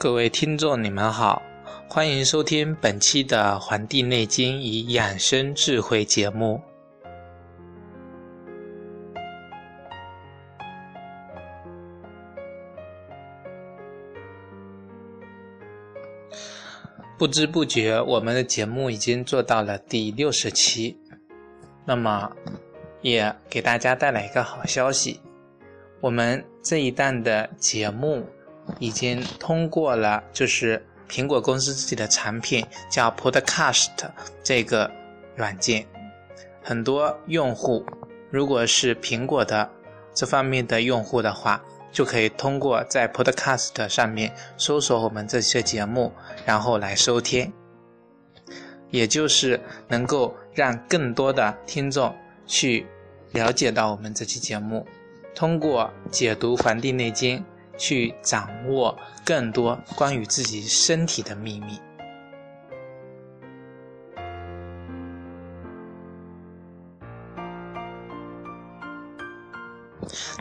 各位听众，你们好，欢迎收听本期的《黄帝内经与养生智慧》节目。不知不觉，我们的节目已经做到了第六十期。那么，也给大家带来一个好消息，我们这一档的节目。已经通过了，就是苹果公司自己的产品叫 Podcast 这个软件，很多用户如果是苹果的这方面的用户的话，就可以通过在 Podcast 上面搜索我们这些节目，然后来收听，也就是能够让更多的听众去了解到我们这期节目，通过解读《黄帝内经》。去掌握更多关于自己身体的秘密。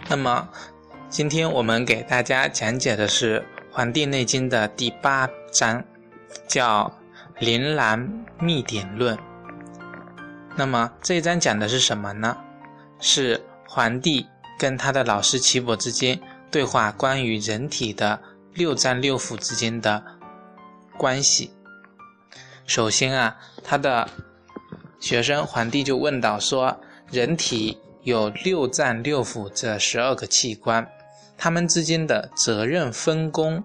那么，今天我们给大家讲解的是《黄帝内经》的第八章，叫《灵兰秘典论》。那么这一章讲的是什么呢？是黄帝跟他的老师岐伯之间。对话关于人体的六脏六腑之间的关系。首先啊，他的学生皇帝就问到说：“人体有六脏六腑这十二个器官，它们之间的责任分工、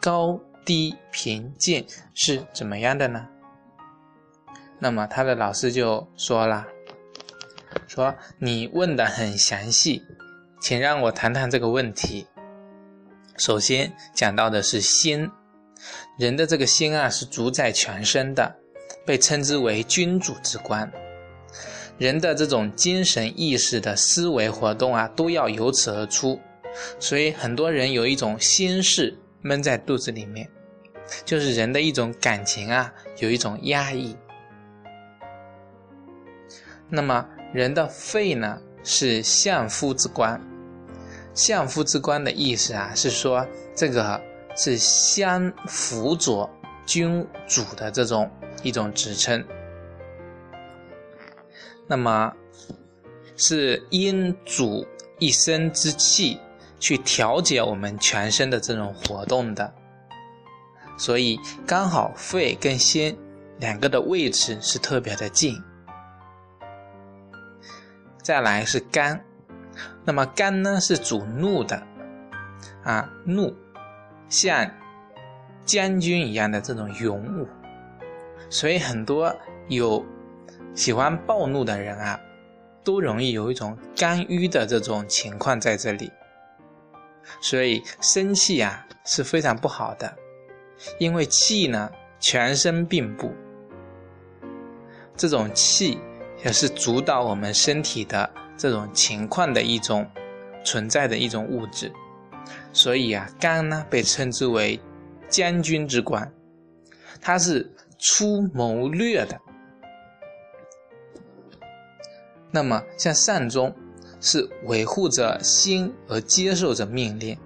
高低贫贱是怎么样的呢？”那么他的老师就说了：“说你问的很详细。”请让我谈谈这个问题。首先讲到的是心，人的这个心啊是主宰全身的，被称之为君主之官。人的这种精神意识的思维活动啊，都要由此而出。所以很多人有一种心事闷在肚子里面，就是人的一种感情啊，有一种压抑。那么人的肺呢？是相夫之官，相夫之官的意思啊，是说这个是相辅佐君主的这种一种职称。那么是因主一身之气去调节我们全身的这种活动的，所以刚好肺跟心两个的位置是特别的近。再来是肝，那么肝呢是主怒的，啊怒，像将军一样的这种勇武，所以很多有喜欢暴怒的人啊，都容易有一种肝郁的这种情况在这里。所以生气啊是非常不好的，因为气呢全身并布，这种气。也是主导我们身体的这种情况的一种存在的一种物质，所以啊，肝呢被称之为将军之官，它是出谋略的。那么像善终是维护着心而接受着命令，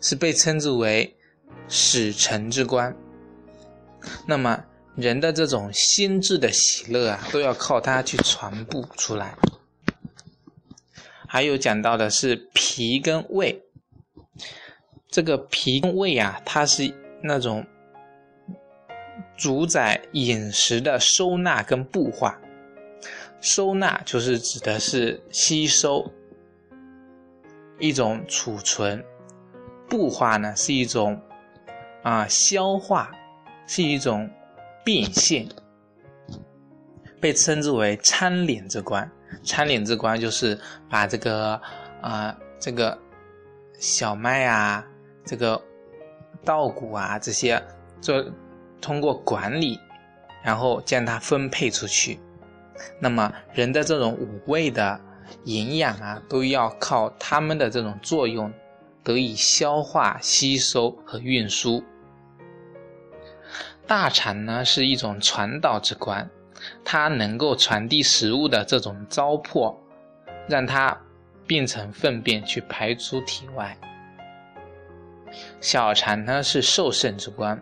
是被称之为使臣之官。那么。人的这种心智的喜乐啊，都要靠它去传播出来。还有讲到的是脾跟胃，这个脾跟胃啊，它是那种主宰饮食的收纳跟布化。收纳就是指的是吸收，一种储存；布化呢是一种啊消化，是一种。变现被称之为参脸之官，参脸之官就是把这个啊这个小麦啊，这个稻谷啊这些做通过管理，然后将它分配出去。那么人的这种五味的营养啊，都要靠它们的这种作用得以消化、吸收和运输。大肠呢是一种传导之官，它能够传递食物的这种糟粕，让它变成粪便去排出体外。小肠呢是受盛之官，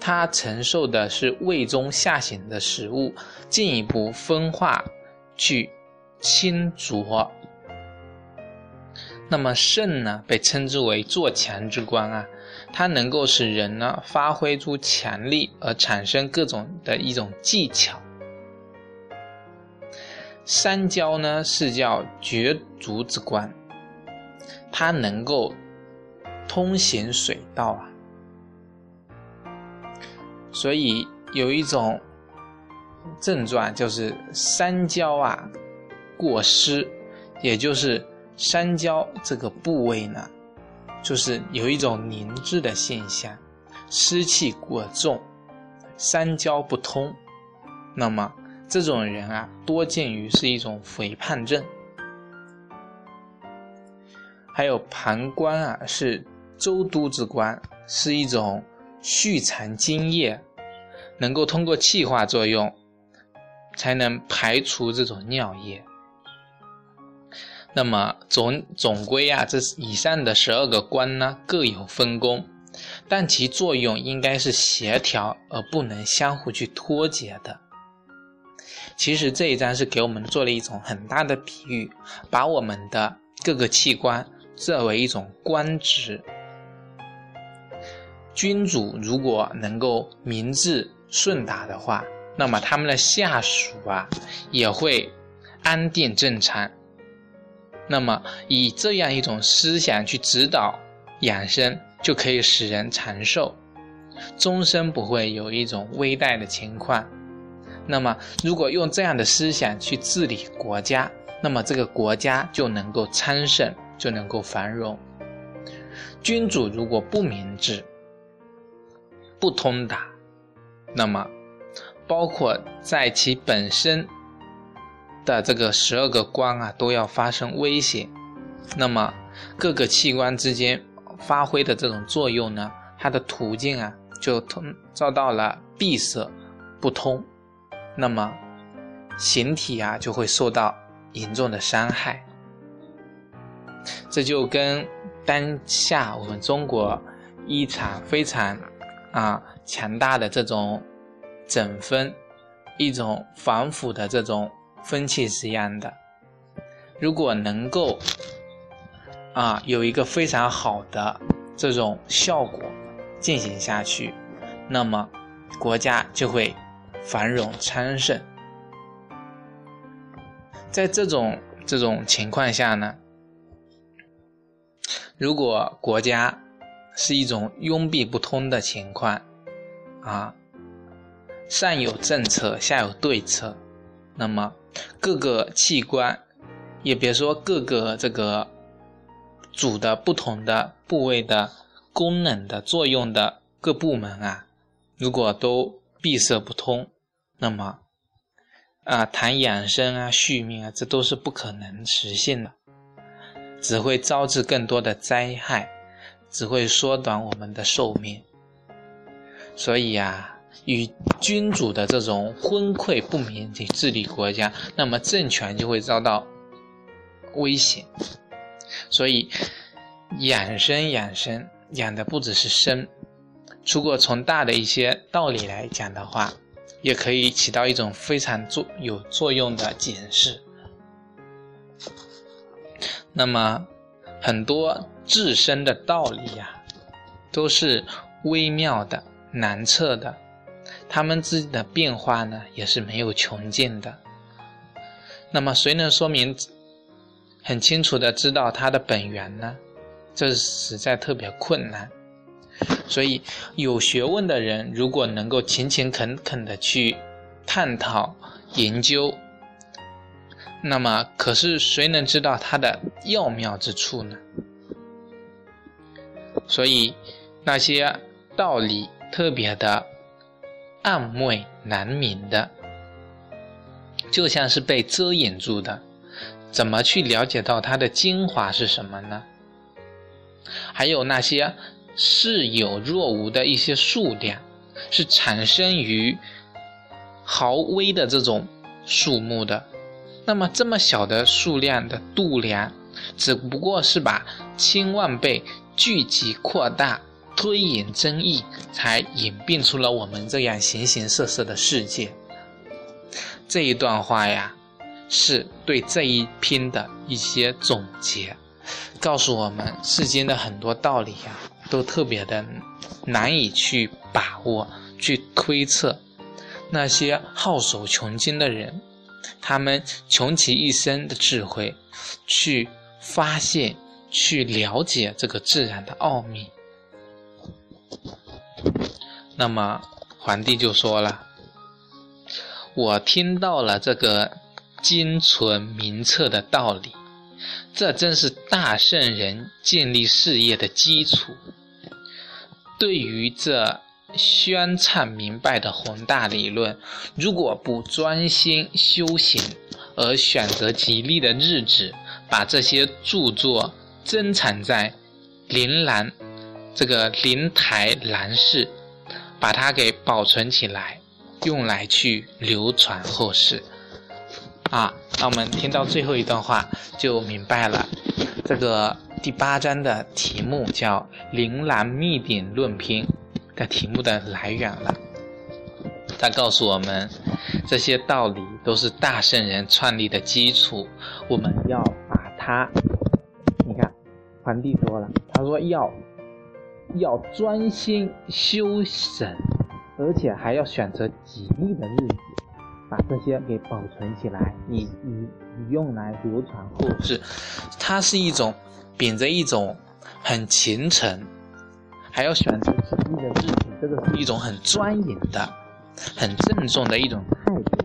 它承受的是胃中下行的食物，进一步分化去清浊。那么肾呢，被称之为做强之官啊，它能够使人呢发挥出强力，而产生各种的一种技巧。三焦呢是叫绝足之官，它能够通行水道啊，所以有一种症状就是三焦啊过湿，也就是三焦这个部位呢，就是有一种凝滞的现象，湿气过重，三焦不通，那么。这种人啊，多见于是一种肥胖症。还有膀胱啊，是周都之官，是一种蓄藏精液，能够通过气化作用，才能排除这种尿液。那么总总归啊，这以上的十二个官呢，各有分工，但其作用应该是协调，而不能相互去脱节的。其实这一章是给我们做了一种很大的比喻，把我们的各个器官作为一种官职。君主如果能够明智顺达的话，那么他们的下属啊也会安定正常。那么以这样一种思想去指导养生，就可以使人长寿，终身不会有一种危殆的情况。那么，如果用这样的思想去治理国家，那么这个国家就能够昌盛，就能够繁荣。君主如果不明智、不通达，那么包括在其本身的这个十二个官啊，都要发生威胁。那么各个器官之间发挥的这种作用呢，它的途径啊，就通遭到了闭塞、不通。那么，形体啊就会受到严重的伤害。这就跟当下我们中国一场非常啊强大的这种整风、一种防腐的这种风气是一样的。如果能够啊有一个非常好的这种效果进行下去，那么国家就会。繁荣昌盛，在这种这种情况下呢，如果国家是一种拥闭不通的情况，啊，上有政策，下有对策，那么各个器官，也别说各个这个主的不同的部位的功能的作用的各部门啊，如果都闭塞不通。那么，啊，谈养生啊、续命啊，这都是不可能实现的，只会招致更多的灾害，只会缩短我们的寿命。所以啊，与君主的这种昏聩不明的治理国家，那么政权就会遭到危险。所以，养生养生养的不只是生，如果从大的一些道理来讲的话。也可以起到一种非常作有作用的解释。那么，很多自身的道理呀，都是微妙的、难测的，他们自己的变化呢，也是没有穷尽的。那么，谁能说明很清楚的知道它的本源呢？这实在特别困难。所以，有学问的人如果能够勤勤恳恳的去探讨研究，那么可是谁能知道它的要妙之处呢？所以，那些道理特别的暗昧难明的，就像是被遮掩住的，怎么去了解到它的精华是什么呢？还有那些。是有若无的一些数量，是产生于毫微的这种数目的。那么这么小的数量的度量，只不过是把千万倍聚集扩大、推演争议，才演变出了我们这样形形色色的世界。这一段话呀，是对这一篇的一些总结，告诉我们世间的很多道理呀，都特别的难以去把握、去推测。那些好手穷经的人，他们穷其一生的智慧，去发现、去了解这个自然的奥秘。那么，皇帝就说了。我听到了这个精纯明澈的道理，这真是大圣人建立事业的基础。对于这宣畅明白的宏大理论，如果不专心修行，而选择吉利的日子，把这些著作珍藏在灵兰这个灵台兰室，把它给保存起来。用来去流传后世，啊，那我们听到最后一段话就明白了，这个第八章的题目叫《灵兰秘典论篇》的题目的来源了。他告诉我们，这些道理都是大圣人创立的基础，我们要把它，你看，皇帝说了，他说要要专心修神。而且还要选择吉利的日子，把这些给保存起来，以以以用来流传后世。它是一种秉着一种很虔诚，还要选择吉利的日子，这个是一种很庄严的、很郑重的一种态度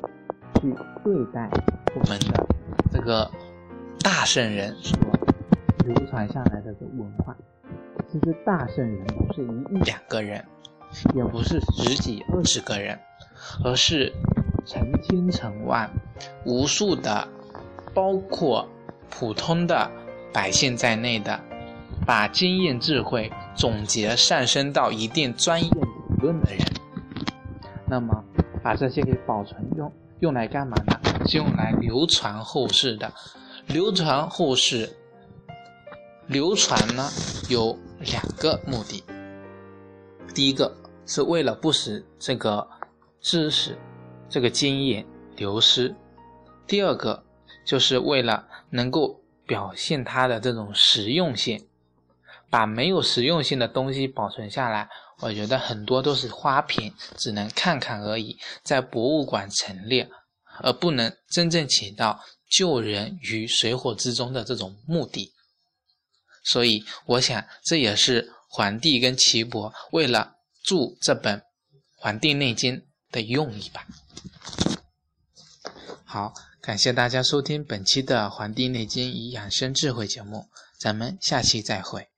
去对待我们的这个大圣人所流传下来的这文化。其实大圣人不是一两个人。也不是十几二十个人，而是成千成万、无数的，包括普通的百姓在内的，把经验智慧总结上升到一定专业理论的人。那么，把这些给保存用用来干嘛呢？是用来流传后世的。流传后世，流传呢有两个目的。第一个是为了不使这个知识、这个经验流失；第二个就是为了能够表现它的这种实用性。把没有实用性的东西保存下来，我觉得很多都是花瓶，只能看看而已，在博物馆陈列，而不能真正起到救人于水火之中的这种目的。所以，我想这也是。皇帝跟岐伯为了著这本《黄帝内经》的用意吧。好，感谢大家收听本期的《黄帝内经与养生智慧》节目，咱们下期再会。